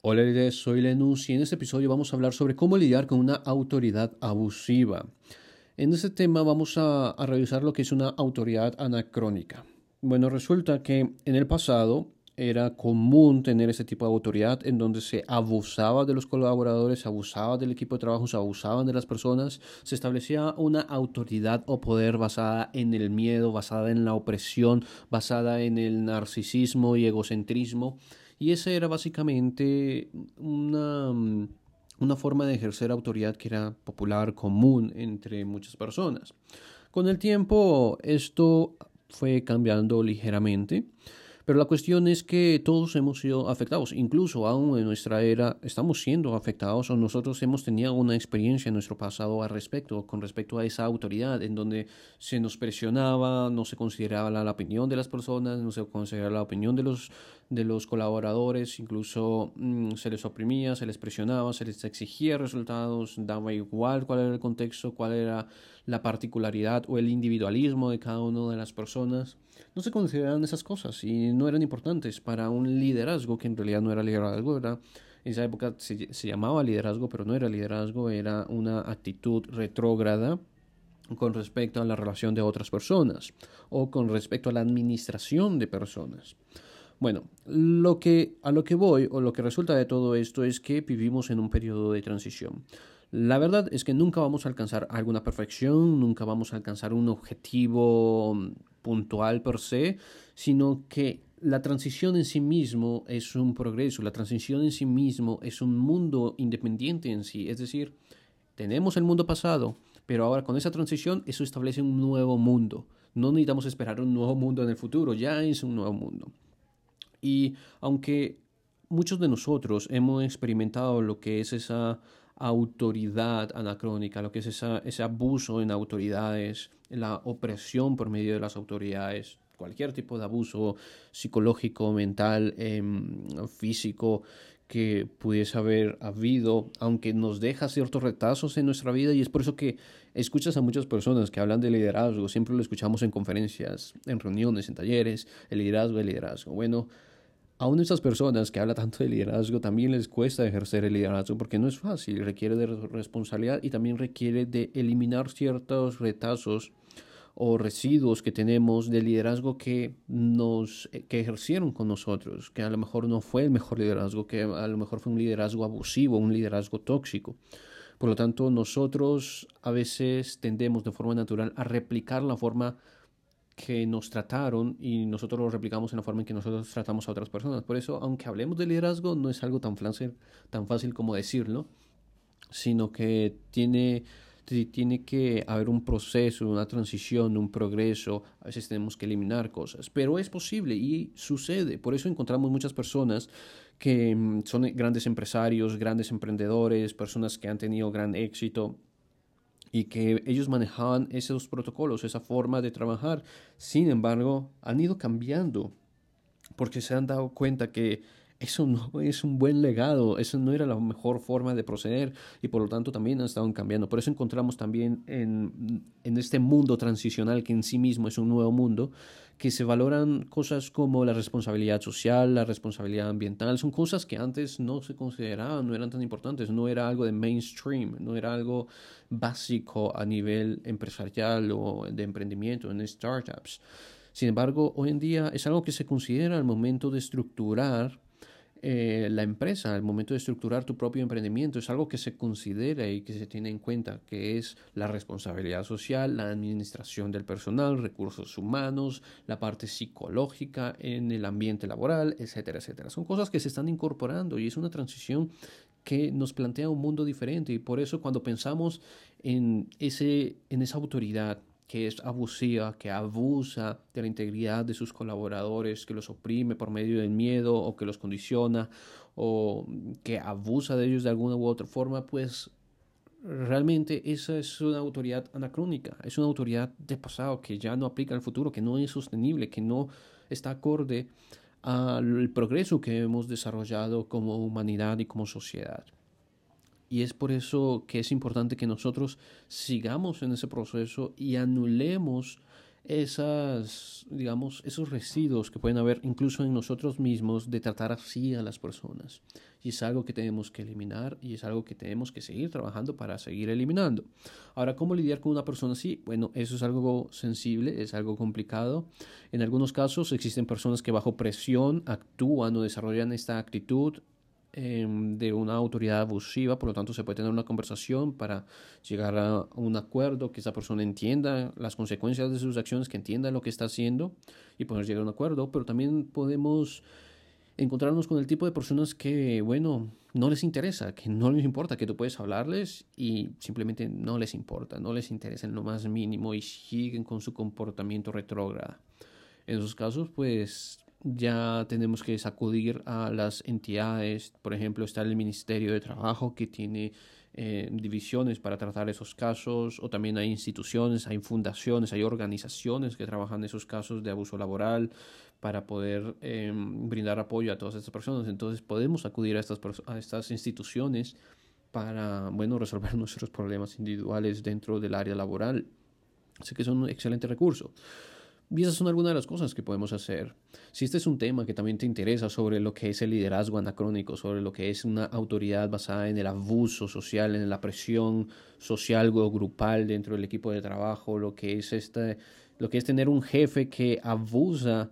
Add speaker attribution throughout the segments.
Speaker 1: Hola, soy Lenus y en este episodio vamos a hablar sobre cómo lidiar con una autoridad abusiva. En este tema vamos a, revisar lo que es una autoridad anacrónica. Bueno, resulta que en el pasado era común tener ese tipo de autoridad en donde se abusaba de los colaboradores, se abusaba del equipo de trabajo, se abusaban de las personas, se establecía una autoridad o poder basada en el miedo, basada en la opresión, basada en el narcisismo y egocentrismo. Y esa era básicamente una, una forma de ejercer autoridad que era popular, común entre muchas personas. Con el tiempo esto fue cambiando ligeramente. Pero la cuestión es que todos hemos sido afectados, incluso aún en nuestra era estamos siendo afectados o nosotros hemos tenido una experiencia en nuestro pasado al respecto, con respecto a esa autoridad en donde se nos presionaba, no se consideraba la, opinión de las personas, no se consideraba la opinión de los, de los colaboradores, incluso mm, se les oprimía, se les presionaba, se les exigía resultados, daba igual cuál era el contexto, cuál era la particularidad o el individualismo de cada una de las personas no se consideraban esas cosas y no eran importantes para un liderazgo que en realidad no era liderazgo, era, en esa época se, se llamaba liderazgo, pero no era liderazgo, era una actitud retrógrada con respecto a la relación de otras personas o con respecto a la administración de personas. Bueno, lo que, a lo que voy o lo que resulta de todo esto es que vivimos en un periodo de transición. La verdad es que nunca vamos a alcanzar alguna perfección, nunca vamos a alcanzar un objetivo puntual per se, sino que la transición en sí mismo es un progreso, la transición en sí mismo es un mundo independiente en sí, es decir, tenemos el mundo pasado, pero ahora con esa transición eso establece un nuevo mundo. No necesitamos esperar un nuevo mundo en el futuro, ya es un nuevo mundo. Y aunque muchos de nosotros hemos experimentado lo que es esa autoridad anacrónica, lo que es ese abuso en autoridades, la opresión por medio de las autoridades, cualquier tipo de abuso psicológico, mental, em, físico que pudiese haber habido, aunque nos deja ciertos retazos en nuestra vida y es por eso que escuchas a muchas personas que hablan de liderazgo, siempre lo escuchamos en conferencias, en reuniones, en talleres, el liderazgo, el liderazgo. Bueno, Aún esas personas que hablan tanto de liderazgo también les cuesta ejercer el liderazgo porque no es fácil, requiere de responsabilidad y también requiere de eliminar ciertos retazos o residuos que tenemos de liderazgo que nos que ejercieron con nosotros, que a lo mejor no fue el mejor liderazgo, que a lo mejor fue un liderazgo abusivo, un liderazgo tóxico. Por lo tanto, nosotros a veces tendemos de forma natural a replicar la forma que nos trataron y nosotros lo replicamos en la forma en que nosotros tratamos a otras personas. Por eso, aunque hablemos de liderazgo, no es algo tan fácil, tan fácil como decirlo, sino que tiene, tiene que haber un proceso, una transición, un progreso. A veces tenemos que eliminar cosas, pero es posible y sucede. Por eso encontramos muchas personas que mm, son grandes empresarios, grandes emprendedores, personas que han tenido gran éxito y que ellos manejaban esos protocolos, esa forma de trabajar. Sin embargo, han ido cambiando porque se han dado cuenta que eso no es un buen legado, eso no era la mejor forma de proceder y por lo tanto también han estado cambiando. Por eso encontramos también en, en este mundo transicional que en sí mismo es un nuevo mundo, que se valoran cosas como la responsabilidad social, la responsabilidad ambiental, son cosas que antes no se consideraban, no eran tan importantes, no era algo de mainstream, no era algo básico a nivel empresarial o de emprendimiento en startups. Sin embargo, hoy en día es algo que se considera al momento de estructurar eh, la empresa, al momento de estructurar tu propio emprendimiento, es algo que se considera y que se tiene en cuenta, que es la responsabilidad social, la administración del personal, recursos humanos, la parte psicológica en el ambiente laboral, etcétera, etcétera. Son cosas que se están incorporando y es una transición que nos plantea un mundo diferente y por eso cuando pensamos en, ese, en esa autoridad, que es abusiva, que abusa de la integridad de sus colaboradores, que los oprime por medio del miedo o que los condiciona o que abusa de ellos de alguna u otra forma, pues realmente esa es una autoridad anacrónica, es una autoridad de pasado que ya no aplica al futuro, que no es sostenible, que no está acorde al progreso que hemos desarrollado como humanidad y como sociedad. Y es por eso que es importante que nosotros sigamos en ese proceso y anulemos esas, digamos, esos residuos que pueden haber incluso en nosotros mismos de tratar así a las personas. Y es algo que tenemos que eliminar y es algo que tenemos que seguir trabajando para seguir eliminando. Ahora, ¿cómo lidiar con una persona así? Bueno, eso es algo sensible, es algo complicado. En algunos casos existen personas que bajo presión actúan o desarrollan esta actitud Em, de una autoridad abusiva, por lo tanto se puede tener una conversación para llegar a un acuerdo, que esa persona entienda las consecuencias de sus acciones, que entienda lo que está haciendo y poder llegar a un acuerdo, pero también podemos encontrarnos con el tipo de personas que, bueno, no les interesa, que no les importa, que tú puedes hablarles y simplemente no les importa, no les interesa en lo más mínimo y siguen con su comportamiento retrógrado. En esos casos, pues ya tenemos que sacudir a las entidades, por ejemplo, está el Ministerio de Trabajo que tiene eh, divisiones para tratar esos casos, o también hay instituciones, hay fundaciones, hay organizaciones que trabajan esos casos de abuso laboral para poder em, brindar apoyo a todas estas personas. Entonces podemos acudir a estas, a estas instituciones para, bueno, resolver nuestros problemas individuales dentro del área laboral. Así que es un excelente recurso. Y esas son algunas de las cosas que podemos hacer. Si este es un tema que también te interesa sobre lo que es el liderazgo anacrónico, sobre lo que es una autoridad basada en el abuso social, en la presión social o grupal dentro del equipo de trabajo, lo que es, este, lo que es tener un jefe que abusa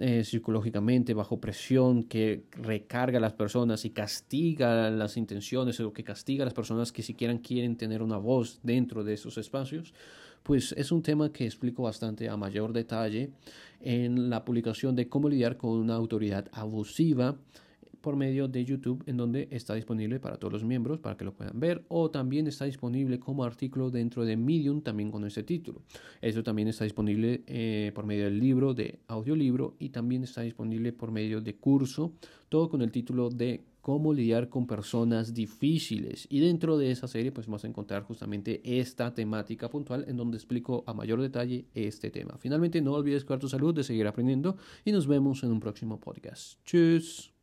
Speaker 1: eh, psicológicamente, bajo presión, que recarga a las personas y castiga las intenciones o que castiga a las personas que siquiera quieren tener una voz dentro de esos espacios pues es un tema que explico bastante a mayor detalle en la publicación de cómo lidiar con una autoridad abusiva por medio de YouTube, en donde está disponible para todos los miembros para que lo puedan ver, o también está disponible como artículo dentro de Medium también con este título. Eso también está disponible eh, por medio del libro, de audiolibro, y también está disponible por medio de curso, todo con el título de cómo lidiar con personas difíciles. Y dentro de esa serie pues vamos a encontrar justamente esta temática puntual en donde explico a mayor detalle este tema. Finalmente no olvides cuidar tu salud, de seguir aprendiendo y nos vemos en un próximo podcast. Tschüss.